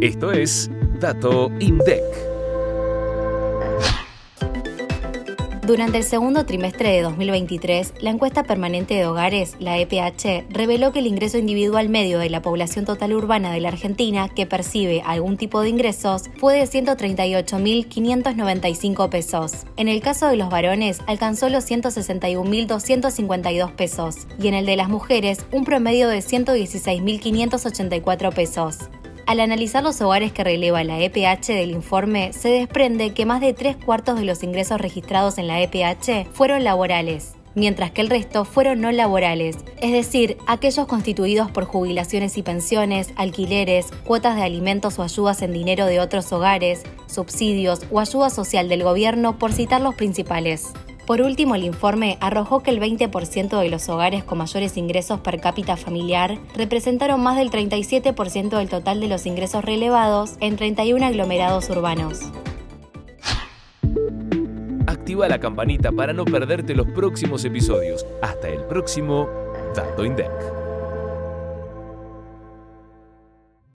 Esto es Dato INDEC. Durante el segundo trimestre de 2023, la encuesta permanente de hogares, la EPH, reveló que el ingreso individual medio de la población total urbana de la Argentina que percibe algún tipo de ingresos fue de 138.595 pesos. En el caso de los varones, alcanzó los 161.252 pesos y en el de las mujeres, un promedio de 116.584 pesos. Al analizar los hogares que releva la EPH del informe, se desprende que más de tres cuartos de los ingresos registrados en la EPH fueron laborales, mientras que el resto fueron no laborales, es decir, aquellos constituidos por jubilaciones y pensiones, alquileres, cuotas de alimentos o ayudas en dinero de otros hogares, subsidios o ayuda social del gobierno, por citar los principales. Por último, el informe arrojó que el 20% de los hogares con mayores ingresos per cápita familiar representaron más del 37% del total de los ingresos relevados en 31 aglomerados urbanos. Activa la campanita para no perderte los próximos episodios. Hasta el próximo Dato INDEC.